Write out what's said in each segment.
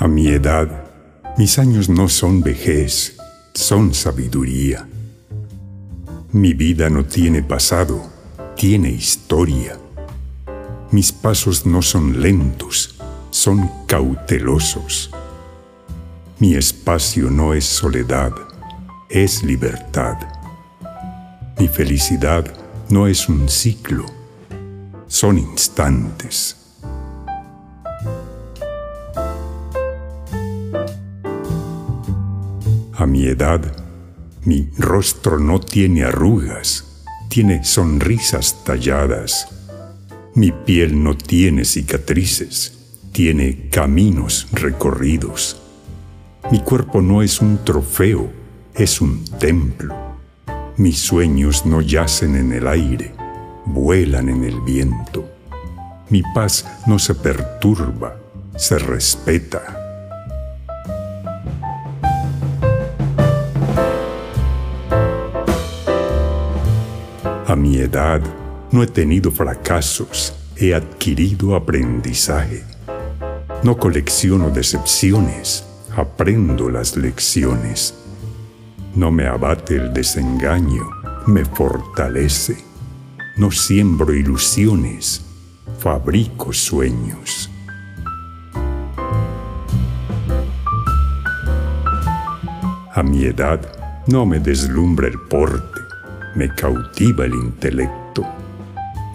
A mi edad, mis años no son vejez, son sabiduría. Mi vida no tiene pasado, tiene historia. Mis pasos no son lentos, son cautelosos. Mi espacio no es soledad, es libertad. Mi felicidad no es un ciclo, son instantes. A mi edad, mi rostro no tiene arrugas, tiene sonrisas talladas. Mi piel no tiene cicatrices, tiene caminos recorridos. Mi cuerpo no es un trofeo, es un templo. Mis sueños no yacen en el aire, vuelan en el viento. Mi paz no se perturba, se respeta. Mi edad no he tenido fracasos, he adquirido aprendizaje. No colecciono decepciones, aprendo las lecciones. No me abate el desengaño, me fortalece. No siembro ilusiones, fabrico sueños. A mi edad no me deslumbra el porte, me cautiva el intelecto.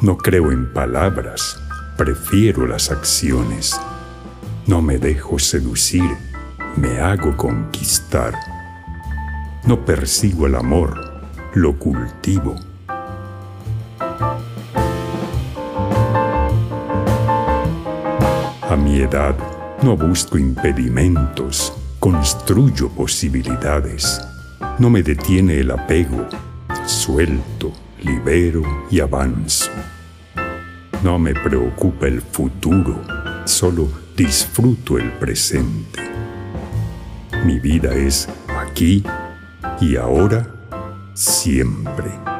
No creo en palabras, prefiero las acciones. No me dejo seducir, me hago conquistar. No persigo el amor, lo cultivo. A mi edad no busco impedimentos, construyo posibilidades. No me detiene el apego, suelto, libero y avanzo. No me preocupa el futuro, solo disfruto el presente. Mi vida es aquí y ahora, siempre.